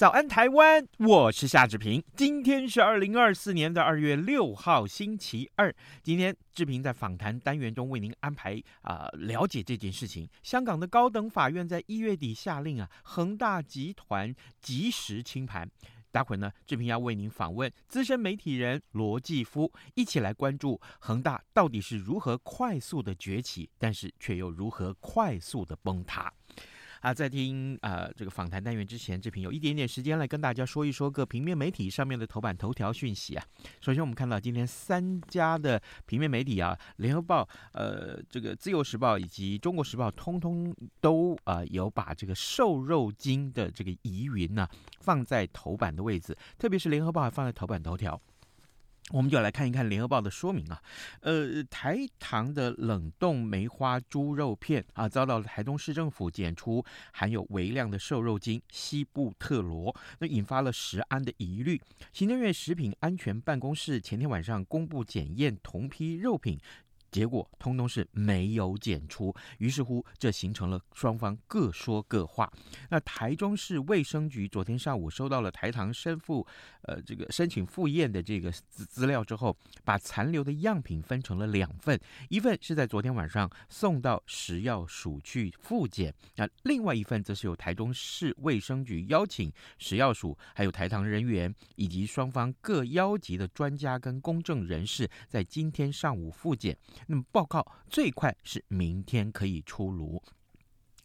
早安，台湾！我是夏志平。今天是二零二四年的二月六号，星期二。今天志平在访谈单元中为您安排啊、了解这件事情。香港的高等法院在一月底下令啊，恒大集团及时清盘。待会呢，志平要为您访问资深媒体人罗继夫，一起来关注恒大到底是如何快速的崛起，但是却又如何快速的崩塌。啊，在听呃这个访谈单元之前，志平有一点点时间来跟大家说一说各平面媒体上面的头版头条讯息啊。首先，我们看到今天三家的平面媒体啊，《联合报》、呃这个《自由时报》以及《中国时报》，通通都啊、有把这个瘦肉精的这个疑云呢放在头版的位置，特别是《联合报》还放在头版头条。我们就来看一看联合报的说明啊，呃，台糖的冷冻梅花猪肉片啊，遭到台东市政府检出含有微量的瘦肉精西布特罗，那引发了食安的疑虑。行政院食品安全办公室前天晚上公布检验同批肉品。结果通通是没有检出，于是乎这形成了双方各说各话。那台中市卫生局昨天上午收到了台糖申复，呃，这个申请复验的这个资资料之后，把残留的样品分成了两份，一份是在昨天晚上送到食药署去复检，那另外一份则是由台中市卫生局邀请食药署还有台糖人员以及双方各邀集的专家跟公证人士在今天上午复检。那么报告最快是明天可以出炉。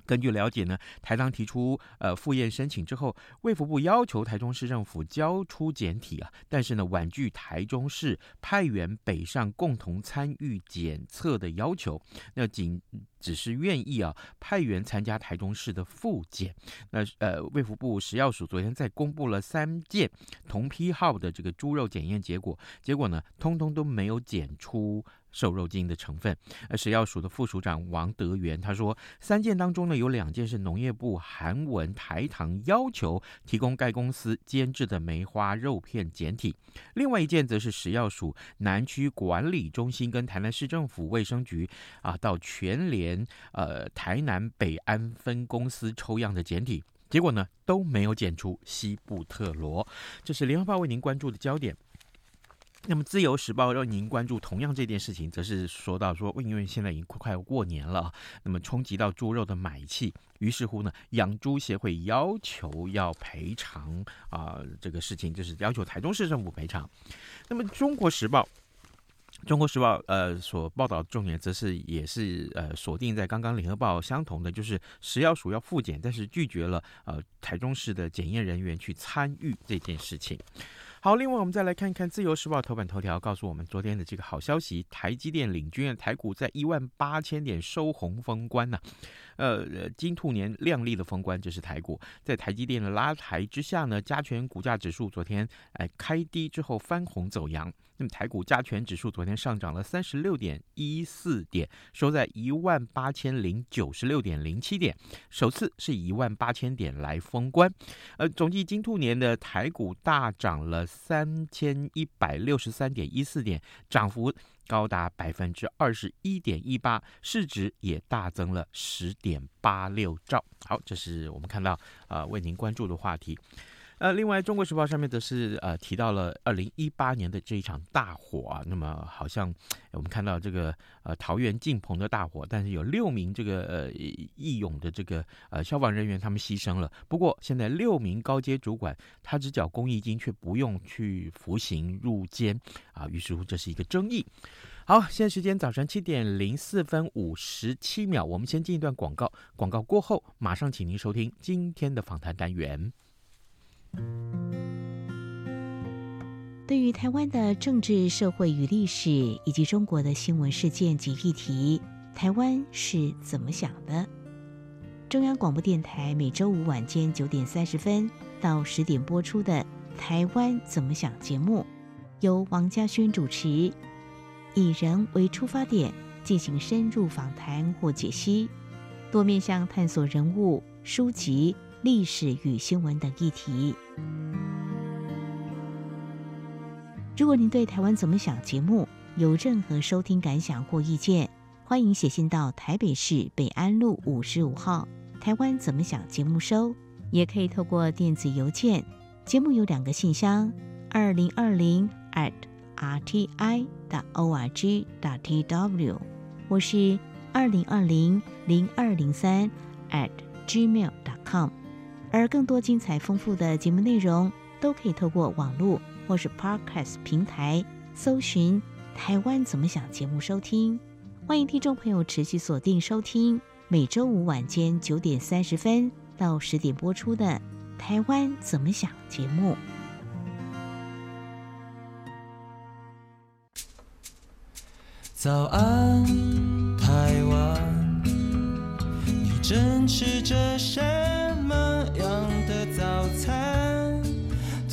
根据了解呢，台糖提出呃复验申请之后，卫福部要求台中市政府交出检体啊，但是呢婉拒台中市派员北上共同参与检测的要求。那仅只是愿意啊派员参加台中市的复检。那呃卫福部食药署昨天在公布了三件同批号的这个猪肉检验结果，结果呢通通都没有检出。瘦肉精的成分，而食药署的副署长王德元他说，三件当中呢，有两件是农业部韩文台糖要求提供该公司监制的梅花肉片检体，另外一件则是食药署南区管理中心跟台南市政府卫生局啊到全联呃台南北安分公司抽样的检体，结果呢都没有检出西布特罗，这是联合报为您关注的焦点。那么，《自由时报》让您关注同样这件事情，则是说到说，因为现在已经快过年了，那么冲击到猪肉的买气，于是乎呢，养猪协会要求要赔偿啊，这个事情就是要求台中市政府赔偿。那么，《中国时报》《中国时报》呃所报道的重点，则是也是呃锁定在刚刚《联合报》相同的，就是食药署要复检，但是拒绝了呃台中市的检验人员去参与这件事情。好，另外我们再来看看《自由时报》头版头条，告诉我们昨天的这个好消息：台积电领军的，台股在一万八千点收红封关呐、呃，金兔年亮丽的封关，这是台股在台积电的拉抬之下呢，加权股价指数昨天哎开低之后翻红走阳。那么台股加权指数昨天上涨了三十六点一四点，收在一万八千零九十六点零七点，首次是一万八千点来封关。呃，总计金兔年的台股大涨了三千一百六十三点一四点，涨幅高达百分之二十一点一八，市值也大增了十点八六兆。好，这是我们看到、呃，为您关注的话题。呃，另外，《中国时报》上面则是呃提到了二零一八年的这一场大火啊，那么好像我们看到这个呃桃园敬鹏的大火，但是有六名这个呃义勇的这个呃消防人员他们牺牲了。不过现在六名高阶主管他只缴公益金，却不用去服刑入监啊，于是乎这是一个争议。好，现在时间早晨七点零四分五十七秒，我们先进一段广告，广告过后马上请您收听今天的访谈单元。对于台湾的政治、社会与历史，以及中国的新闻事件及议题，台湾是怎么想的？中央广播电台每周五晚间九点三十分到十点播出的《台湾怎么想》节目，由王家轩主持，以人为出发点，进行深入访谈或解析，多面向探索人物、书籍、历史与新闻等议题。如果您对《台湾怎么想》节目有任何收听感想或意见，欢迎写信到台北市北安路五十五号《台湾怎么想》节目收，也可以透过电子邮件。节目有两个信箱：二零二零 at rti. o r g. tw，或是二零二零零二零三 at gmail dot com。而更多精彩丰富的节目内容，都可以透过网络。或是 Podcast 平台搜寻“台湾怎么想”节目收听，欢迎听众朋友持续锁定收听每周五晚间九点三十分到十点播出的《台湾怎么想》节目。早安，台湾，你正吃着什么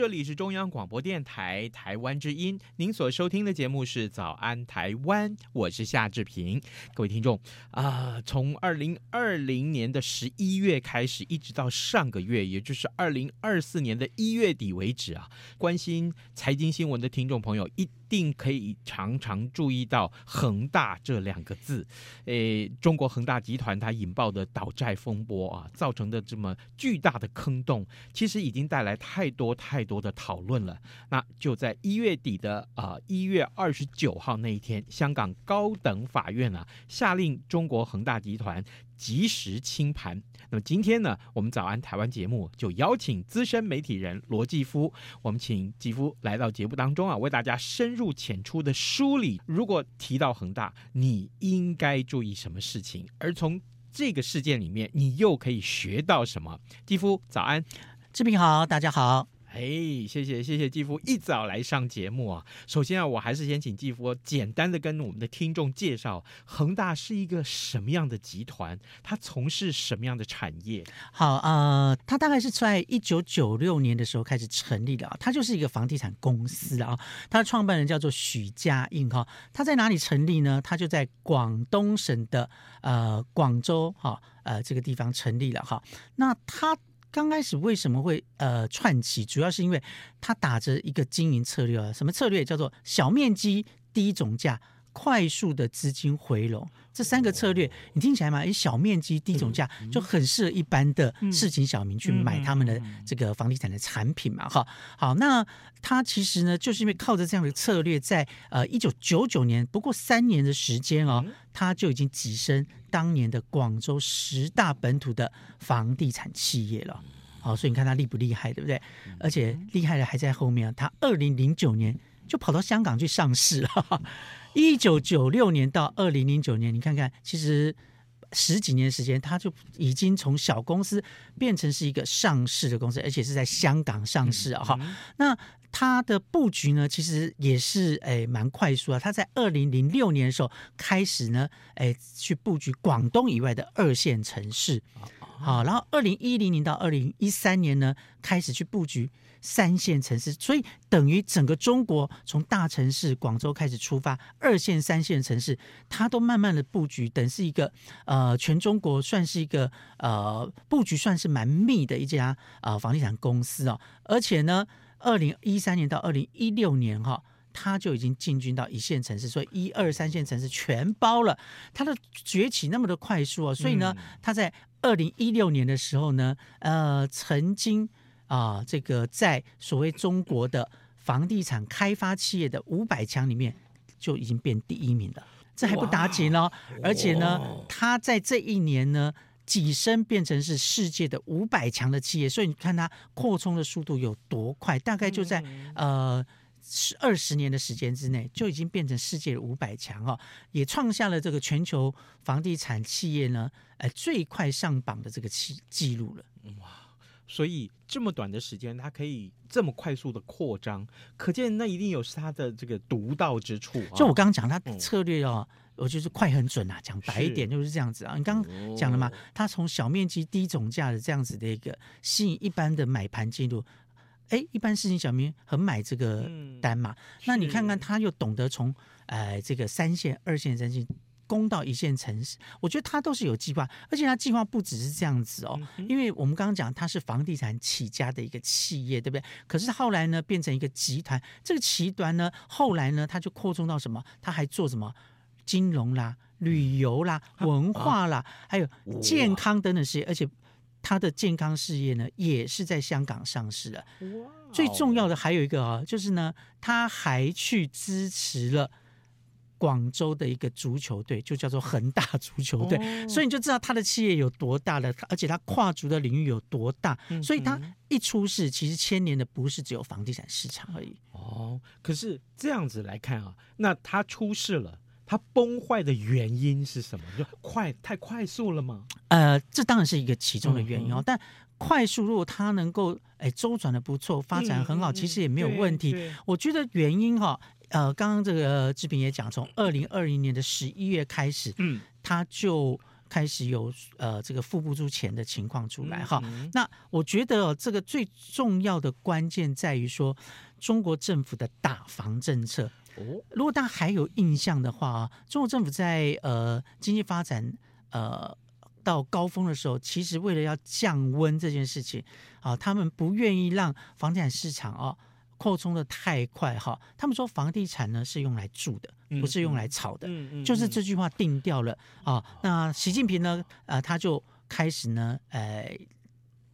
这里是中央广播电台台湾之音，您所收听的节目是《早安台湾》，我是夏志平。各位听众啊，从二零二零年的十一月开始，一直到上个月，也就是二零二四年的一月底为止啊，关心财经新闻的听众朋友一定可以常常注意到“恒大”这两个字。诶，中国恒大集团它引爆的倒债风波啊，造成的这么巨大的坑洞，其实已经带来太多太多。的讨论了，那就在一月底的啊一月二十九号那一天，香港高等法院啊下令中国恒大集团及时清盘。那么今天呢，我们早安台湾节目就邀请资深媒体人罗继夫，我们请继夫来到节目当中啊，为大家深入入浅出的梳理，如果提到恒大，你应该注意什么事情？而从这个事件里面，你又可以学到什么？蒂夫早安，志平好，大家好。哎，谢谢谢谢季夫一早来上节目啊！首先啊，我还是先请季夫简单的跟我们的听众介绍恒大是一个什么样的集团，它从事什么样的产业？好，呃，它大概是在一九九六年的时候开始成立的啊，它就是一个房地产公司啊，它的创办人叫做许家印哈，他在哪里成立呢？他就在广东省的呃广州哈呃这个地方成立了哈，那他。刚开始为什么会呃串起？主要是因为他打着一个经营策略啊，什么策略？叫做小面积、低总价、快速的资金回笼。这三个策略，你听起来嘛？以，小面积、低总价就很适合一般的市井小民去买他们的这个房地产的产品嘛。哈，好，那他其实呢，就是因为靠着这样的策略，在呃一九九九年，不过三年的时间哦，他就已经跻身当年的广州十大本土的房地产企业了。好，所以你看他厉不厉害，对不对？而且厉害的还在后面啊，他二零零九年就跑到香港去上市了。一九九六年到二零零九年，你看看，其实十几年时间，它就已经从小公司变成是一个上市的公司，而且是在香港上市啊！哈、嗯，那它的布局呢，其实也是诶蛮快速啊。它在二零零六年的时候开始呢，诶去布局广东以外的二线城市，好，然后二零一零年到二零一三年呢，开始去布局。三线城市，所以等于整个中国从大城市广州开始出发，二线、三线城市，它都慢慢的布局，等是一个呃，全中国算是一个呃布局算是蛮密的一家呃房地产公司哦。而且呢，二零一三年到二零一六年哈、哦，它就已经进军到一线城市，所以一二三线城市全包了。它的崛起那么的快速哦，所以呢，它在二零一六年的时候呢，呃，曾经。啊，这个在所谓中国的房地产开发企业的五百强里面就已经变第一名了，这还不打紧哦，而且呢，他在这一年呢，跻身变成是世界的五百强的企业，所以你看它扩充的速度有多快，大概就在呃十二十年的时间之内，就已经变成世界五百强哦，也创下了这个全球房地产企业呢，呃最快上榜的这个记记录了。哇！所以这么短的时间，它可以这么快速的扩张，可见那一定有是它的这个独到之处啊。就我刚刚讲，它的策略哦，我就是快很准啊。讲白一点就是这样子啊。你刚刚讲了嘛，它从小面积低总价的这样子的一个吸引一般的买盘进入，哎，一般事情小明很买这个单嘛。那你看看，他又懂得从呃这个三线、二线、三线。攻到一线城市，我觉得他都是有计划，而且他计划不只是这样子哦，因为我们刚刚讲他是房地产起家的一个企业，对不对？可是后来呢，变成一个集团，这个集团呢，后来呢，他就扩充到什么？他还做什么？金融啦、旅游啦、文化啦，还有健康等等事业，而且他的健康事业呢，也是在香港上市的。最重要的还有一个啊，就是呢，他还去支持了。广州的一个足球队就叫做恒大足球队，哦、所以你就知道他的企业有多大了，而且他跨足的领域有多大。嗯、所以他一出事，其实牵连的不是只有房地产市场而已。哦，可是这样子来看啊，那他出事了，他崩坏的原因是什么？就快太快速了吗？呃，这当然是一个其中的原因哦。嗯、但快速，如果它能够哎周转的不错，发展很好，嗯、其实也没有问题。我觉得原因哈、哦。呃，刚刚这个志平也讲，从二零二零年的十一月开始，嗯，他就开始有呃这个付不出钱的情况出来哈。嗯嗯、那我觉得、哦、这个最重要的关键在于说，中国政府的打房政策。哦，如果大家还有印象的话啊，中国政府在呃经济发展呃到高峰的时候，其实为了要降温这件事情啊，他们不愿意让房地产市场啊。扩充的太快哈，他们说房地产呢是用来住的，不是用来炒的，就是这句话定掉了啊。那习近平呢，呃，他就开始呢，呃，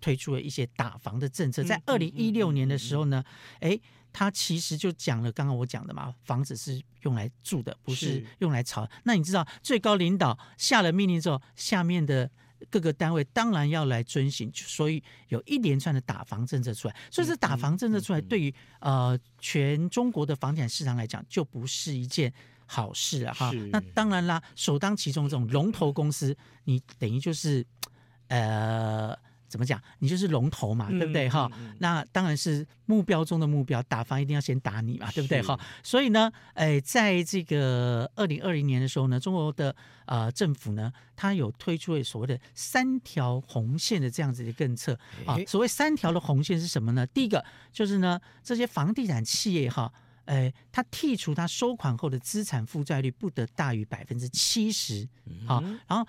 推出了一些打房的政策。在二零一六年的时候呢，哎、他其实就讲了刚刚我讲的嘛，房子是用来住的，不是用来炒。那你知道最高领导下了命令之后，下面的。各个单位当然要来遵循，所以有一连串的打房政策出来。所以这打房政策出来，对于呃全中国的房地产市场来讲，就不是一件好事了哈。那当然啦，首当其冲这种龙头公司，你等于就是呃。怎么讲？你就是龙头嘛，对不对？哈、嗯，嗯嗯、那当然是目标中的目标，打方一定要先打你嘛，对不对？哈，所以呢，哎，在这个二零二零年的时候呢，中国的呃政府呢，它有推出了所谓的三条红线的这样子的政策啊。所谓三条的红线是什么呢？第一个就是呢，这些房地产企业哈，哎，它剔除它收款后的资产负债率不得大于百分之七十，好，然后。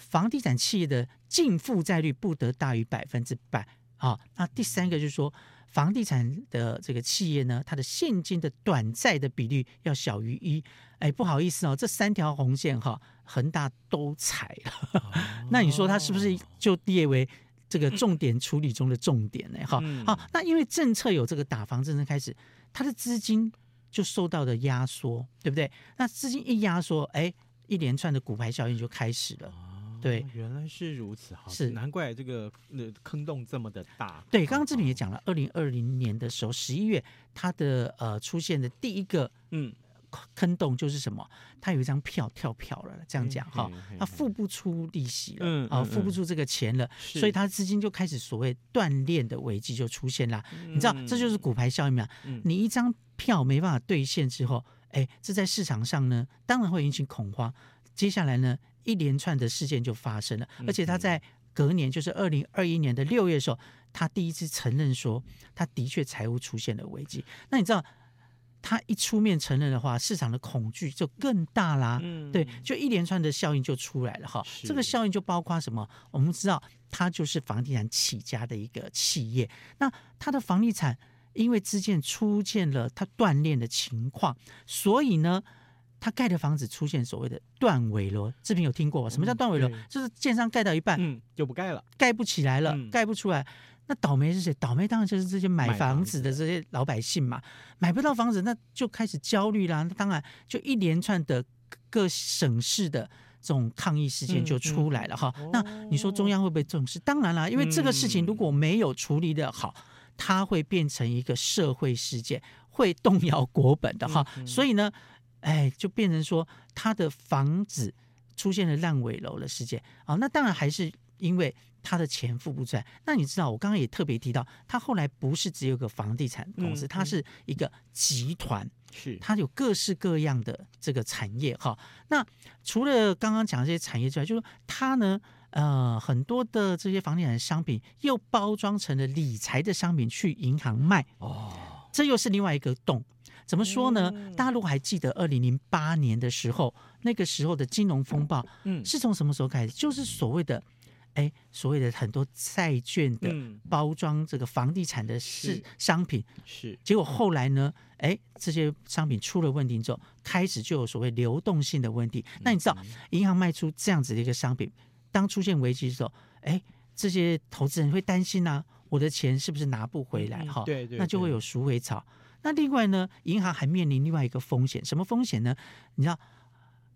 房地产企业的净负债率不得大于百分之百。好，那第三个就是说，房地产的这个企业呢，它的现金的短债的比率要小于一。哎，不好意思哦，这三条红线哈，恒大都踩了。哦、那你说它是不是就列为这个重点处理中的重点呢？哈、嗯，好，那因为政策有这个打房政策开始，它的资金就受到了压缩，对不对？那资金一压缩，哎，一连串的骨牌效应就开始了。对，原来是如此，哈，是难怪这个那坑洞这么的大。对，刚刚志平也讲了，二零二零年的时候，十一月，它的呃出现的第一个嗯坑洞就是什么？它有一张票跳票了，这样讲哈，它付不出利息了，嗯啊，付不出这个钱了，所以它资金就开始所谓断链的危机就出现了。你知道，这就是骨牌效应嘛？你一张票没办法兑现之后，哎，这在市场上呢，当然会引起恐慌。接下来呢？一连串的事件就发生了，而且他在隔年，就是二零二一年的六月的时候，他第一次承认说，他的确财务出现了危机。那你知道，他一出面承认的话，市场的恐惧就更大啦。嗯，对，就一连串的效应就出来了哈。是这个效应就包括什么？我们知道，他就是房地产起家的一个企业，那他的房地产因为之前出现了他断链的情况，所以呢。他盖的房子出现所谓的断尾楼，志平有听过？什么叫断尾楼？嗯、就是建商盖到一半，嗯，就不盖了，盖不起来了，嗯、盖不出来。那倒霉是谁？倒霉当然就是这些买房子的这些老百姓嘛，买不到房子，那就开始焦虑啦。那当然就一连串的各省市的这种抗议事件就出来了哈。那你说中央会不会重视？当然啦，因为这个事情如果没有处理的好，它会变成一个社会事件，会动摇国本的哈。所以呢，哎，就变成说他的房子出现了烂尾楼的事件啊。那当然还是因为。他的钱付不出来，那你知道我刚刚也特别提到，他后来不是只有个房地产公司，他、嗯、是一个集团，是它有各式各样的这个产业哈。那除了刚刚讲的这些产业之外，就是说他呢，呃，很多的这些房地产商品又包装成了理财的商品去银行卖哦，这又是另外一个洞。怎么说呢？嗯、大家如果还记得二零零八年的时候，那个时候的金融风暴，嗯，是从什么时候开始？就是所谓的。哎，所谓的很多债券的包装，这个房地产的是商品，是结果后来呢？哎，这些商品出了问题之后，开始就有所谓流动性的问题。那你知道，银行卖出这样子的一个商品，当出现危机的时候，哎，这些投资人会担心啊，我的钱是不是拿不回来？哈，对对，那就会有赎回潮。那另外呢，银行还面临另外一个风险，什么风险呢？你知道，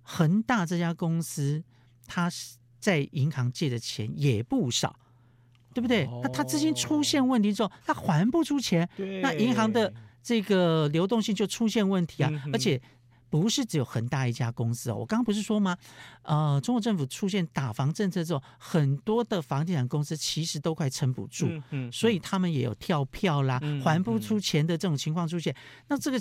恒大这家公司，它是。在银行借的钱也不少，对不对？那它资金出现问题之后，它还不出钱，那银行的这个流动性就出现问题啊！而且不是只有恒大一家公司哦，我刚刚不是说吗？呃，中国政府出现打房政策之后，很多的房地产公司其实都快撑不住，所以他们也有跳票啦，还不出钱的这种情况出现。那这个。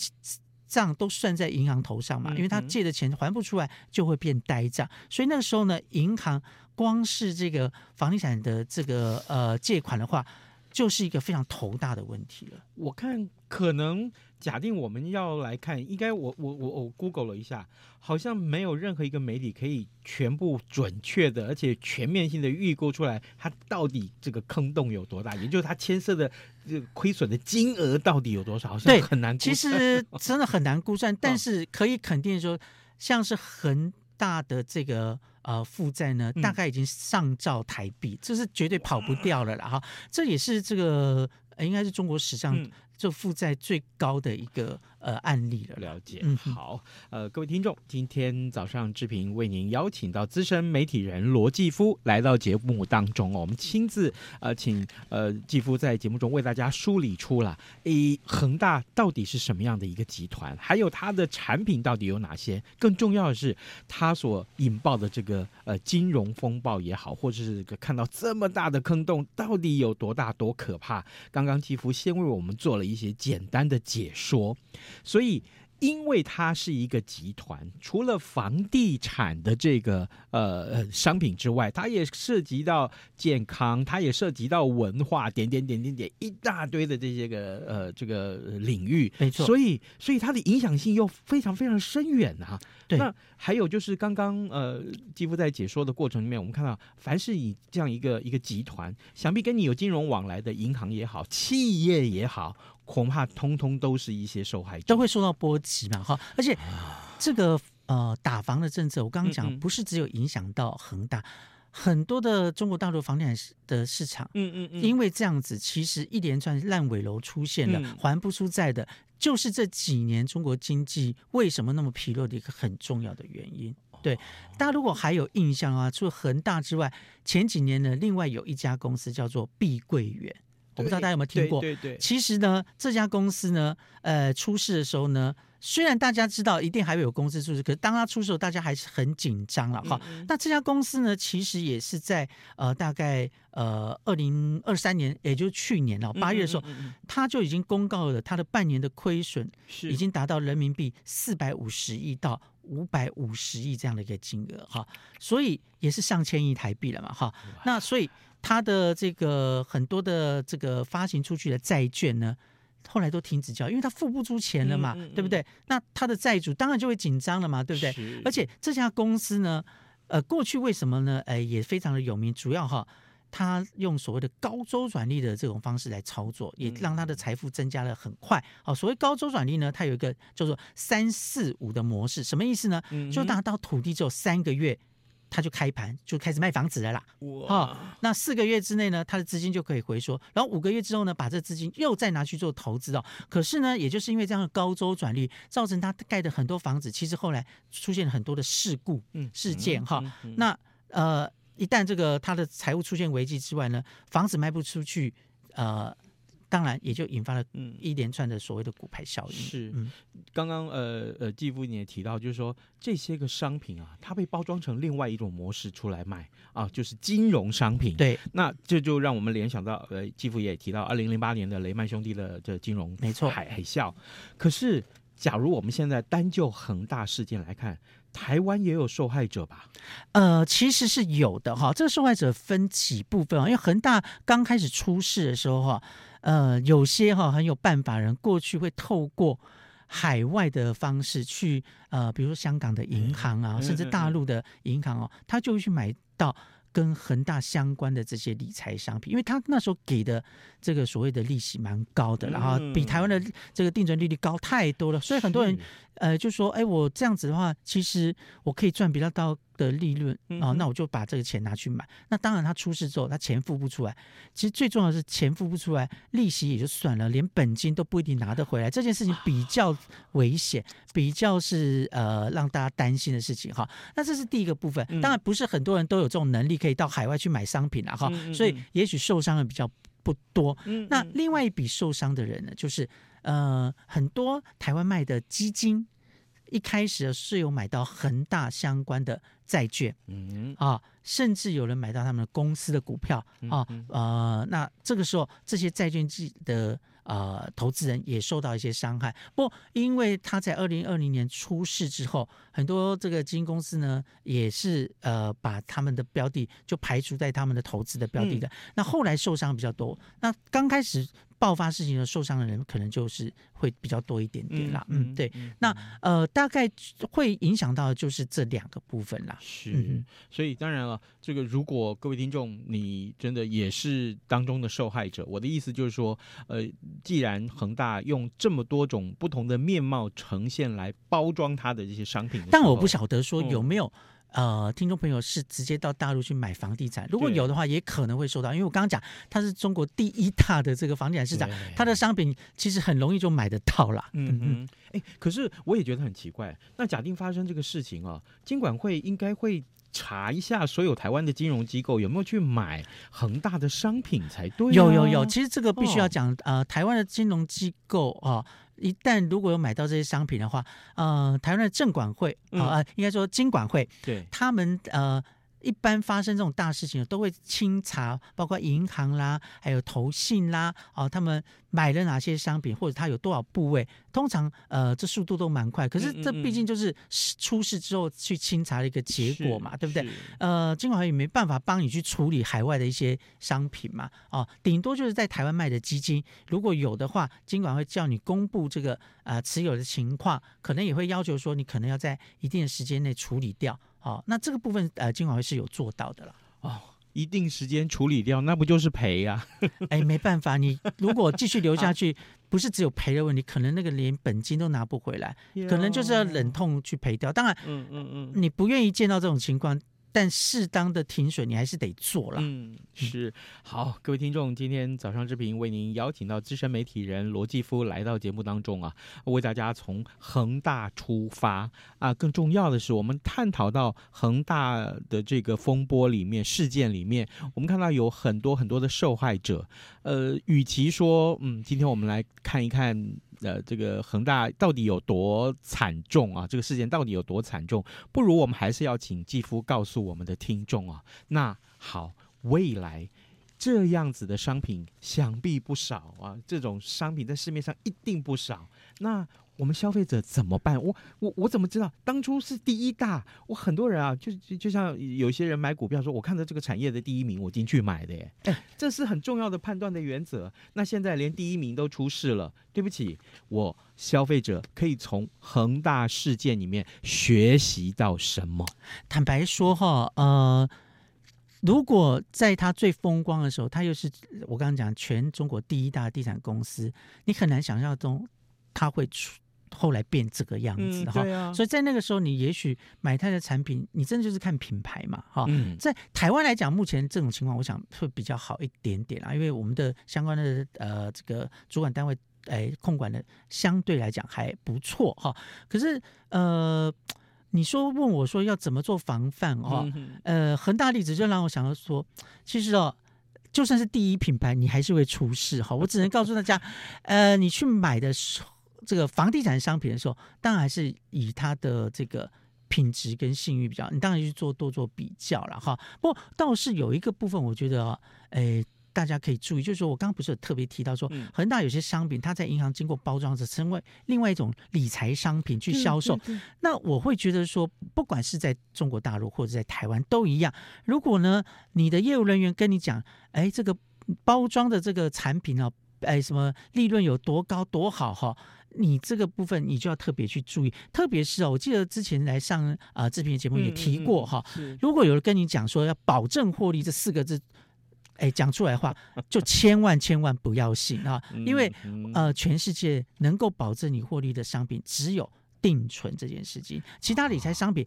账都算在银行头上嘛，因为他借的钱还不出来，就会变呆账。所以那个时候呢，银行光是这个房地产的这个呃借款的话，就是一个非常头大的问题了。我看可能假定我们要来看，应该我我我我 Google 了一下，好像没有任何一个媒体可以全部准确的而且全面性的预估出来，它到底这个坑洞有多大，也就是它牵涉的这个亏损的金额到底有多少，好像很难。其实真的很难估算，但是可以肯定说，像是恒大的这个。呃，负债呢，大概已经上兆台币，嗯、这是绝对跑不掉了啦哈。这也是这个应该是中国史上就负债最高的一个。呃，案例了，了解。嗯，好，呃，各位听众，今天早上志平为您邀请到资深媒体人罗继夫来到节目当中哦，我们亲自呃请呃继夫在节目中为大家梳理出了，诶，恒大到底是什么样的一个集团，还有它的产品到底有哪些，更重要的是它所引爆的这个呃金融风暴也好，或者是看到这么大的坑洞到底有多大多可怕。刚刚继夫先为我们做了一些简单的解说。所以，因为它是一个集团，除了房地产的这个呃商品之外，它也涉及到健康，它也涉及到文化，点点点点点一大堆的这些个呃这个领域。没错。所以，所以它的影响性又非常非常深远啊。对。那还有就是刚刚呃继夫在解说的过程里面，我们看到，凡是以这样一个一个集团，想必跟你有金融往来的银行也好，企业也好。恐怕通通都是一些受害者，都会受到波及嘛，哈！而且这个呃打房的政策，我刚刚讲不是只有影响到恒大，嗯嗯，很多的中国大陆房地产的市场，嗯嗯嗯，因为这样子，其实一连串烂尾楼出现了，嗯、还不出债的，就是这几年中国经济为什么那么疲弱的一个很重要的原因。对，大家如果还有印象啊，除了恒大之外，前几年呢，另外有一家公司叫做碧桂园。我不知道大家有没有听过？对对对。其实呢，这家公司呢，呃，出事的时候呢，虽然大家知道一定还会有公司出事，可是当他出事的时候，大家还是很紧张了哈。嗯嗯。那这家公司呢，其实也是在呃大概呃二零二三年，也就是去年了八月的时候，他就已经公告了他的半年的亏损已经达到人民币四百五十亿到五百五十亿这样的一个金额哈，所以也是上千亿台币了嘛哈。那所以。他的这个很多的这个发行出去的债券呢，后来都停止交易，因为他付不出钱了嘛，嗯嗯嗯、对不对？那他的债主当然就会紧张了嘛，对不对？而且这家公司呢，呃，过去为什么呢？呃，也非常的有名，主要哈，他用所谓的高周转率的这种方式来操作，也让他的财富增加了很快。好，所谓高周转率呢，它有一个叫做三四五的模式，什么意思呢？嗯、就拿到土地只有三个月。他就开盘就开始卖房子了啦。哇、哦，那四个月之内呢，他的资金就可以回缩，然后五个月之后呢，把这资金又再拿去做投资哦。可是呢，也就是因为这样的高周转率，造成他盖的很多房子，其实后来出现了很多的事故事件哈。那呃，一旦这个他的财务出现危机之外呢，房子卖不出去，呃。当然，也就引发了一连串的所谓的骨牌效应。是，嗯，刚刚呃呃，继父你也提到，就是说这些个商品啊，它被包装成另外一种模式出来卖啊，就是金融商品。对，那这就让我们联想到，呃，继父也提到，二零零八年的雷曼兄弟的这金融没错海海啸。可是，假如我们现在单就恒大事件来看，台湾也有受害者吧？呃，其实是有的哈。这个受害者分几部分啊？因为恒大刚开始出事的时候哈。呃，有些哈很有办法人，过去会透过海外的方式去呃，比如说香港的银行啊，甚至大陆的银行哦，他就会去买到跟恒大相关的这些理财商品，因为他那时候给的这个所谓的利息蛮高的，然后比台湾的这个定存利率高太多了，所以很多人。呃，就说，哎，我这样子的话，其实我可以赚比较高的利润啊，那我就把这个钱拿去买。那当然，他出事之后，他钱付不出来。其实最重要的是钱付不出来，利息也就算了，连本金都不一定拿得回来。这件事情比较危险，比较是呃让大家担心的事情哈。那这是第一个部分。当然，不是很多人都有这种能力可以到海外去买商品了哈，所以也许受伤的比较不多。那另外一笔受伤的人呢，就是。呃，很多台湾卖的基金，一开始是有买到恒大相关的债券，嗯。啊，甚至有人买到他们的公司的股票啊，呃，那这个时候这些债券记的呃投资人也受到一些伤害。不，因为他在二零二零年出事之后，很多这个基金公司呢也是呃把他们的标的就排除在他们的投资的标的的，那后来受伤比较多。那刚开始。爆发事情的受伤的人可能就是会比较多一点点啦，嗯，嗯对，嗯、那呃大概会影响到的就是这两个部分啦。是，嗯、所以当然了，这个如果各位听众你真的也是当中的受害者，我的意思就是说，呃，既然恒大用这么多种不同的面貌呈现来包装它的这些商品，但我不晓得说有没有。嗯呃，听众朋友是直接到大陆去买房地产，如果有的话，也可能会受到，因为我刚刚讲，它是中国第一大的这个房地产市场，它的商品其实很容易就买得到了。嗯嗯，哎，可是我也觉得很奇怪，那假定发生这个事情啊，监管会应该会查一下所有台湾的金融机构有没有去买恒大的商品才对啊。有有有，其实这个必须要讲，哦、呃，台湾的金融机构啊。呃一旦如果有买到这些商品的话，呃，台湾的证管会啊、呃，应该说金管会，对，他们呃。一般发生这种大事情，都会清查，包括银行啦，还有投信啦，哦，他们买了哪些商品，或者他有多少部位，通常呃，这速度都蛮快。可是这毕竟就是出事之后去清查的一个结果嘛，对不对？呃，金管会也没办法帮你去处理海外的一些商品嘛，哦，顶多就是在台湾卖的基金，如果有的话，金管会叫你公布这个呃持有的情况，可能也会要求说你可能要在一定的时间内处理掉。哦，那这个部分呃，金管会是有做到的了。哦，一定时间处理掉，那不就是赔呀？哎，没办法，你如果继续留下去，不是只有赔的问题，可能那个连本金都拿不回来，可能就是要忍痛去赔掉。当然，嗯嗯嗯，你不愿意见到这种情况。但适当的停水，你还是得做了。嗯，是好，各位听众，今天早上之平为您邀请到资深媒体人罗继夫来到节目当中啊，为大家从恒大出发啊，更重要的是，我们探讨到恒大的这个风波里面、事件里面，我们看到有很多很多的受害者。呃，与其说，嗯，今天我们来看一看。呃，这个恒大到底有多惨重啊？这个事件到底有多惨重？不如我们还是要请继夫告诉我们的听众啊。那好，未来这样子的商品想必不少啊，这种商品在市面上一定不少。那我们消费者怎么办？我我我怎么知道当初是第一大？我很多人啊，就就像有些人买股票说，我看到这个产业的第一名，我进去买的耶。哎，这是很重要的判断的原则。那现在连第一名都出事了，对不起，我消费者可以从恒大事件里面学习到什么？坦白说哈，呃，如果在他最风光的时候，他又是我刚刚讲全中国第一大地产公司，你很难想象中他会出。后来变这个样子哈。所以在那个时候，你也许买它的产品，你真的就是看品牌嘛哈。嗯，在台湾来讲，目前这种情况，我想会比较好一点点啊，因为我们的相关的呃这个主管单位。哎，控管的相对来讲还不错哈。可是呃，你说问我说要怎么做防范哈？呃，恒大例子就让我想到说，其实哦，就算是第一品牌，你还是会出事哈。我只能告诉大家，呃，你去买的时候，这个房地产商品的时候，当然还是以它的这个品质跟信誉比较，你当然去做多做比较了哈。不过倒是有一个部分，我觉得哎。大家可以注意，就是说我刚刚不是有特别提到说，恒大有些商品，它在银行经过包装，是成为另外一种理财商品去销售。那我会觉得说，不管是在中国大陆或者在台湾都一样。如果呢，你的业务人员跟你讲，哎，这个包装的这个产品哦，哎，什么利润有多高多好哈，你这个部分你就要特别去注意。特别是哦，我记得之前来上啊这篇节目也提过哈，如果有人跟你讲说要保证获利这四个字。哎，讲出来的话就千万千万不要信啊！因为呃，全世界能够保证你获利的商品只有定存这件事情，其他理财商品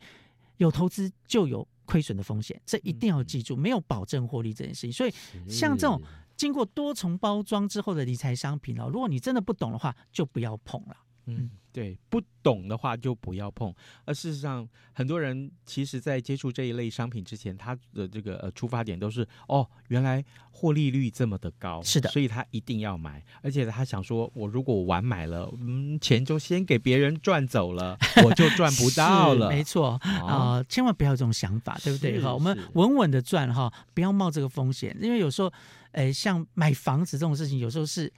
有投资就有亏损的风险，这一定要记住，没有保证获利这件事情。所以像这种经过多重包装之后的理财商品哦，如果你真的不懂的话，就不要碰了。嗯。对，不懂的话就不要碰。而事实上，很多人其实在接触这一类商品之前，他的这个呃出发点都是哦，原来获利率这么的高，是的，所以他一定要买。而且他想说，我如果晚买了，嗯，钱就先给别人赚走了，我就赚不到了。没错啊、哦呃，千万不要有这种想法，对不对？哈，我们稳稳的赚哈，不要冒这个风险，因为有时候，哎，像买房子这种事情，有时候是。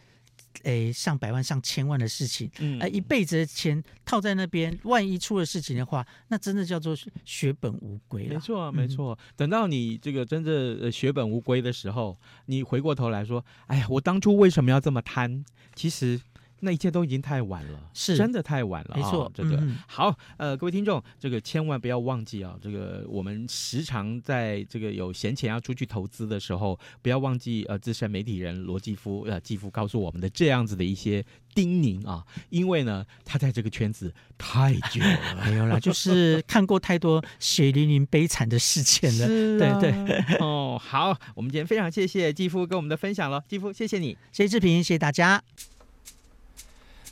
诶，上百万、上千万的事情，嗯，一辈子的钱套在那边，万一出了事情的话，那真的叫做血本无归了。没错，没错。嗯、等到你这个真的血本无归的时候，你回过头来说，哎呀，我当初为什么要这么贪？其实。那一切都已经太晚了，是真的太晚了，没错。哦、这个、嗯、好，呃，各位听众，这个千万不要忘记啊，这个我们时常在这个有闲钱要出去投资的时候，不要忘记呃，资深媒体人罗继夫呃继夫告诉我们的这样子的一些叮咛啊，因为呢，他在这个圈子太久了，没有啦，就是看过太多血淋淋悲惨的事件了，啊、对对。哦，好，我们今天非常谢谢继夫跟我们的分享了，继夫谢谢你，谢谢志平，谢谢大家。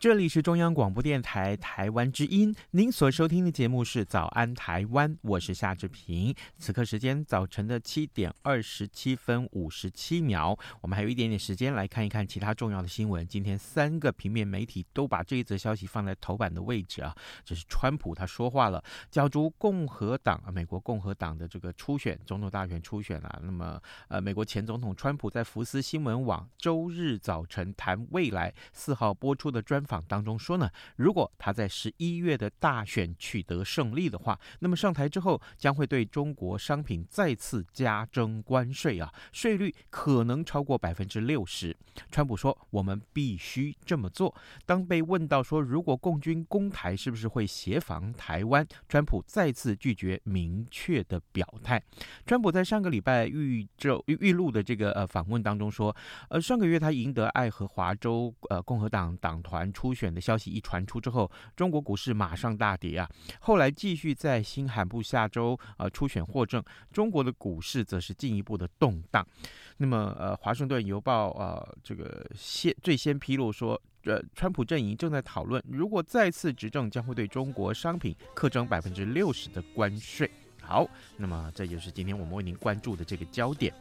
这里是中央广播电台台湾之音，您所收听的节目是《早安台湾》，我是夏志平。此刻时间早晨的七点二十七分五十七秒，我们还有一点点时间来看一看其他重要的新闻。今天三个平面媒体都把这一则消息放在头版的位置啊，这是川普他说话了，角逐共和党啊，美国共和党的这个初选总统大选初选啊。那么呃，美国前总统川普在福斯新闻网周日早晨谈未来四号播出的专访当中说呢，如果他在十一月的大选取得胜利的话，那么上台之后将会对中国商品再次加征关税啊，税率可能超过百分之六十。川普说，我们必须这么做。当被问到说如果共军攻台是不是会协防台湾，川普再次拒绝明确的表态。川普在上个礼拜预周预录的这个呃访问当中说，呃上个月他赢得爱荷华州呃共和党党团初选的消息一传出之后，中国股市马上大跌啊。后来继续在新罕布下州呃初选获胜，中国的股市则是进一步的动荡。那么呃，华盛顿邮报呃这个先最先披露说，呃，川普阵营正在讨论，如果再次执政，将会对中国商品课征百分之六十的关税。好，那么这就是今天我们为您关注的这个焦点。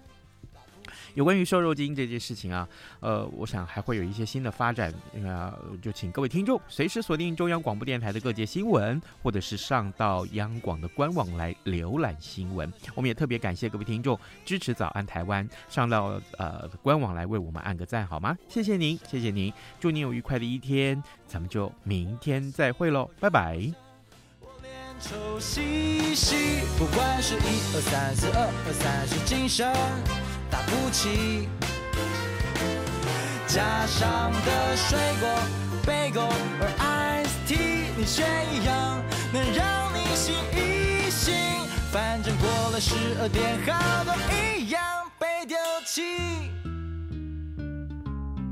有关于瘦肉精这件事情啊，呃，我想还会有一些新的发展，呃，就请各位听众随时锁定中央广播电台的各界新闻，或者是上到央广的官网来浏览新闻。我们也特别感谢各位听众支持早安台湾，上到呃官网来为我们按个赞好吗？谢谢您，谢谢您，祝您有愉快的一天，咱们就明天再会喽，拜拜。抽细细，不管是一二三四二二三是精神打不起，加上的水果贝果而 ice tea，你选一样能让你醒一醒，反正过了十二点，好多一样被丢弃。